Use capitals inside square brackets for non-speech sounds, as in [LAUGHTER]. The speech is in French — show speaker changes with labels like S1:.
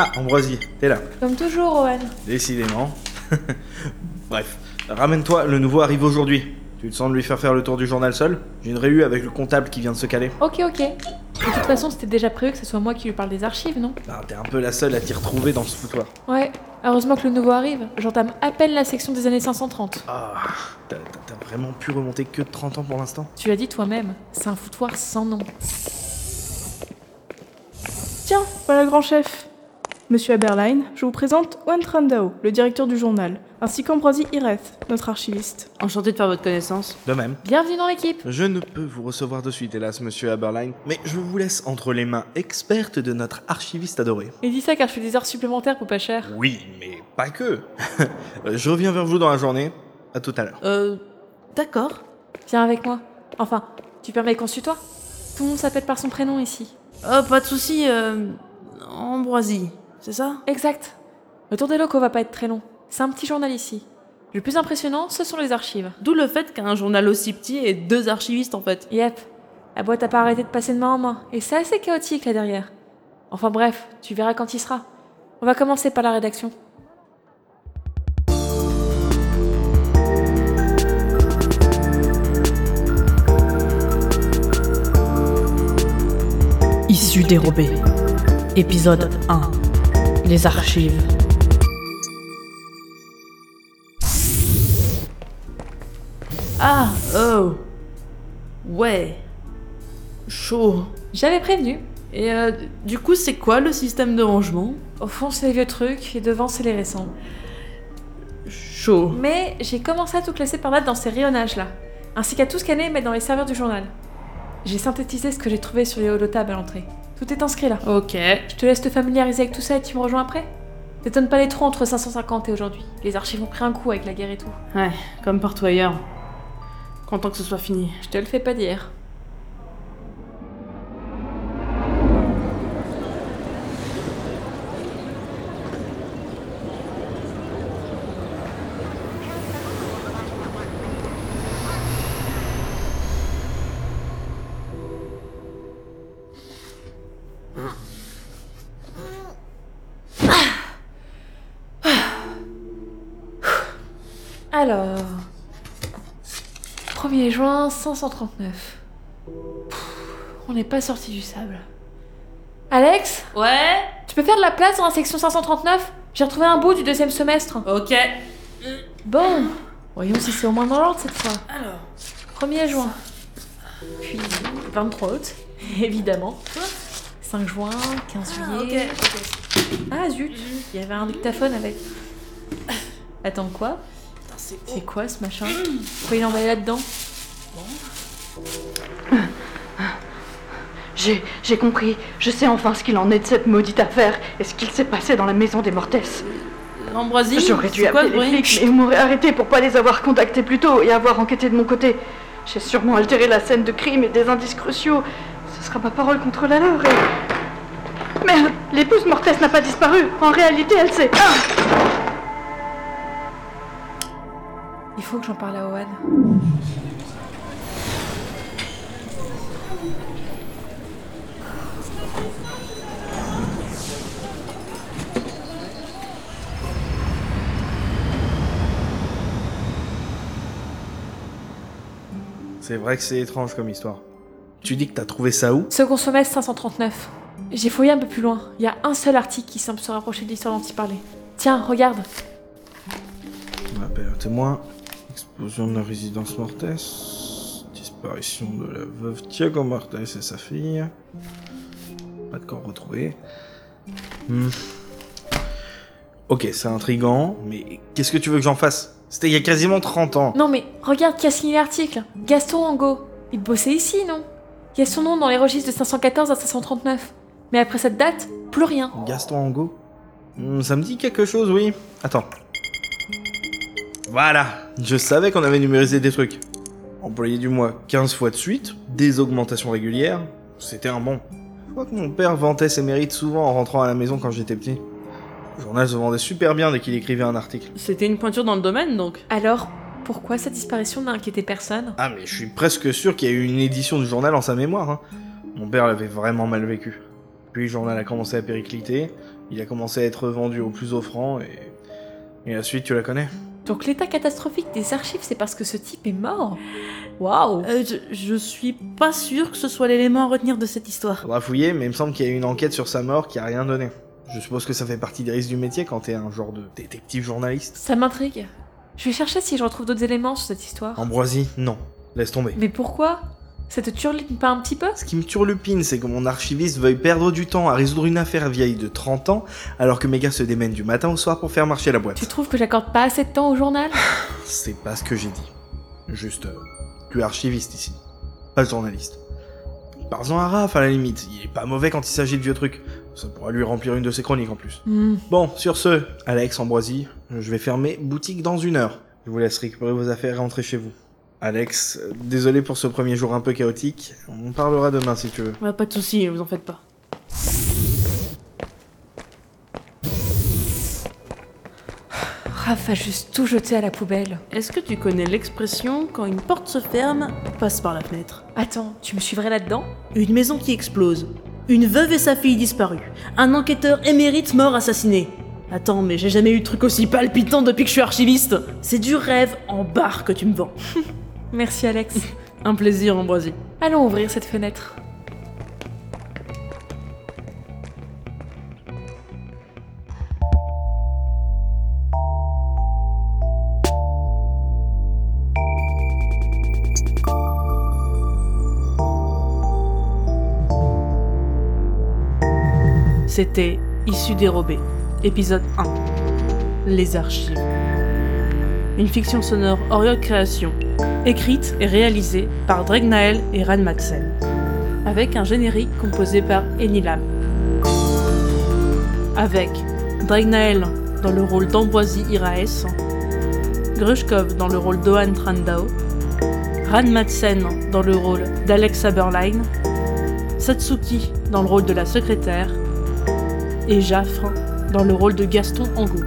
S1: Ah, Ambroisie, t'es là.
S2: Comme toujours, Owen.
S1: Décidément. [LAUGHS] Bref, ramène-toi, le nouveau arrive aujourd'hui. Tu te sens de lui faire faire le tour du journal seul? J'ai une réu avec le comptable qui vient de se caler.
S2: Ok, ok. De toute façon, c'était déjà prévu que ce soit moi qui lui parle des archives, non?
S1: Ah, t'es un peu la seule à t'y retrouver dans ce foutoir.
S2: Ouais. Heureusement que le nouveau arrive. J'entame à peine la section des années 530.
S1: Ah, t'as t'as- t'as vraiment pu remonter que de 30 ans pour l'instant?
S2: Tu l'as dit toi-même, c'est un foutoir sans nom.
S3: Tiens, voilà le grand chef. Monsieur Aberline, je vous présente Wan Trandao, le directeur du journal, ainsi qu'Ambroisie Ireth, notre archiviste.
S4: Enchanté de faire votre connaissance.
S1: De même.
S2: Bienvenue dans l'équipe
S1: Je ne peux vous recevoir de suite, hélas, monsieur Aberline, mais je vous laisse entre les mains expertes de notre archiviste adoré.
S2: Et dis ça car je fais des heures supplémentaires pour pas cher.
S1: Oui, mais pas que. [LAUGHS] je reviens vers vous dans la journée. À tout à l'heure.
S4: Euh. D'accord.
S2: Viens avec moi. Enfin, tu permets qu'on se tutoie Tout le monde s'appelle par son prénom ici.
S4: Oh, pas de soucis, euh. Ambroisie, c'est ça?
S2: Exact. Le tour des locaux va pas être très long. C'est un petit journal ici. Le plus impressionnant, ce sont les archives.
S4: D'où le fait qu'un journal aussi petit ait deux archivistes en fait.
S2: Yep. La boîte a pas arrêté de passer de main en main. Et c'est assez chaotique là derrière. Enfin bref, tu verras quand il sera. On va commencer par la rédaction.
S5: Issu dérobé. Épisode 1. Les archives.
S4: Ah, oh. Ouais. Chaud.
S2: J'avais prévenu.
S4: Et euh, du coup, c'est quoi le système de rangement?
S2: Au fond, c'est les vieux trucs et devant, c'est les récents.
S4: Chaud.
S2: Mais j'ai commencé à tout classer par date dans ces rayonnages-là, ainsi qu'à tout scanner et mettre dans les serveurs du journal. J'ai synthétisé ce que j'ai trouvé sur les holotables à l'entrée. Tout est inscrit là.
S4: Ok.
S2: Je te laisse te familiariser avec tout ça et tu me rejoins après T'étonnes pas les trous entre 550 et aujourd'hui. Les archives ont pris un coup avec la guerre et tout.
S4: Ouais, comme partout ailleurs. Content que ce soit fini.
S2: Je te le fais pas dire. Alors. 1er juin 539. Pff, On n'est pas sorti du sable. Alex
S4: Ouais
S2: Tu peux faire de la place dans la section 539 J'ai retrouvé un bout du deuxième semestre.
S4: Ok.
S2: Bon, voyons si c'est au moins dans l'ordre cette fois.
S4: Alors.
S2: 1er juin. Puis 23 août, [LAUGHS] évidemment. 5 juin, 15 juillet. Ah zut, il y avait un dictaphone avec. Attends quoi?
S4: C'est
S2: C'est quoi ce machin Pourquoi il est emballé là-dedans
S5: J'ai, j'ai compris. Je sais enfin ce qu'il en est de cette maudite affaire et ce qu'il s'est passé dans la maison des Mortels.
S4: Ambroisie
S5: J'aurais dû
S4: c'est quoi
S5: appeler
S4: ce
S5: les flics, mais ils m'auraient arrêté pour pas les avoir contactés plus tôt et avoir enquêté de mon côté. J'ai sûrement altéré la scène de crime et des indices cruciaux. Ce sera ma parole contre la leur et... Merde, l'épouse Mortès n'a pas disparu. En réalité, elle s'est... Ah
S2: faut que j'en parle à Owen.
S1: C'est vrai que c'est étrange comme histoire. Tu dis que t'as trouvé ça où?
S2: Second semestre 539. J'ai fouillé un peu plus loin. Il y a un seul article qui semble se rapprocher de l'histoire dont il parlait. Tiens, regarde.
S1: Témoin. Explosion de la résidence Mortès. Disparition de la veuve Thiago Mortès et sa fille. Pas de corps retrouvé. Hmm. Ok, c'est intriguant, mais qu'est-ce que tu veux que j'en fasse? C'était il y a quasiment 30 ans.
S2: Non mais regarde qui a signé l'article. Gaston Angot. Il bossait ici, non? Il y a son nom dans les registres de 514 à 539. Mais après cette date, plus rien.
S1: Gaston Angot Hmm, Ça me dit quelque chose, oui. Attends. Voilà, je savais qu'on avait numérisé des trucs. Employé du mois 15 fois de suite, des augmentations régulières, c'était un bon. Je crois que mon père vantait ses mérites souvent en rentrant à la maison quand j'étais petit. Le journal se vendait super bien dès qu'il écrivait un article.
S4: C'était une pointure dans le domaine donc.
S2: Alors, pourquoi sa disparition n'a inquiété personne?
S1: Ah mais je suis presque sûr qu'il y a eu une édition du journal en sa mémoire. hein. Mon père l'avait vraiment mal vécu. Puis le journal a commencé à péricliter, Il a commencé à être vendu au plus offrant et. Et la suite, tu la connais?
S2: Donc l'état catastrophique des archives, c'est parce que ce type est mort Waouh
S4: Euh, je, je suis pas sûr que ce soit l'élément à retenir de cette histoire.
S1: Faudra fouiller, mais il me semble qu'il y a eu une enquête sur sa mort qui a rien donné. Je suppose que ça fait partie des risques du métier quand t'es un genre de détective journaliste.
S2: Ça m'intrigue. Je vais chercher si je retrouve d'autres éléments sur cette histoire.
S1: Ambroisie, non. Laisse tomber.
S2: Mais pourquoi? Ça te turlupine pas un petit peu?
S1: Ce qui me turlupine, c'est que mon archiviste veuille perdre du temps à résoudre une affaire vieille de 30 ans, alors que mes gars se démènent du matin au soir pour faire marcher la
S2: Tu
S1: boîte.
S2: trouves que j'accorde pas assez de temps au journal? [LAUGHS]
S1: C'est pas ce que j'ai dit. Juste, euh, tu es archiviste ici, pas journaliste. Parle-en à Raph à la limite, il est pas mauvais quand il s'agit de vieux trucs. Ça pourra lui remplir une de ses chroniques en plus.
S2: Hmm.
S1: Bon, sur ce, Alex, Ambroisie, je vais fermer boutique dans une heure. Je vous laisse récupérer vos affaires et rentrer chez vous. Alex, désolé pour ce premier jour un peu chaotique. On parlera demain si tu veux.
S4: Ouais, pas de soucis, vous en faites pas.
S2: Raph a juste tout jeté à la poubelle.
S4: Est-ce que tu connais l'expression quand une porte se ferme, passe par la fenêtre
S2: Attends, tu me suivrais là-dedans?
S4: Une maison qui explose. Une veuve et sa fille disparues. Un enquêteur émérite mort assassiné. Attends, mais j'ai jamais eu de truc aussi palpitant depuis que je suis archiviste. C'est du rêve en barre que tu me vends. [LAUGHS]
S2: Merci Alex. [LAUGHS]
S4: Un plaisir, Ambroisie.
S2: Allons ouvrir cette fenêtre.
S4: C'était Issu dérobé, épisode 1. Les archives. Une fiction sonore Oriol Création, écrite et réalisée par Dreg Nael et Ran Madsen, avec un générique composé par Enilam. Avec Dreg Nael dans le rôle d'Ambroisie Iraes, Grushkov dans le rôle d'Ohan Trandao, Ran Madsen dans le rôle d'Alex Aberline, Satsuki dans le rôle de la secrétaire, et Jaffre dans le rôle de Gaston Angou.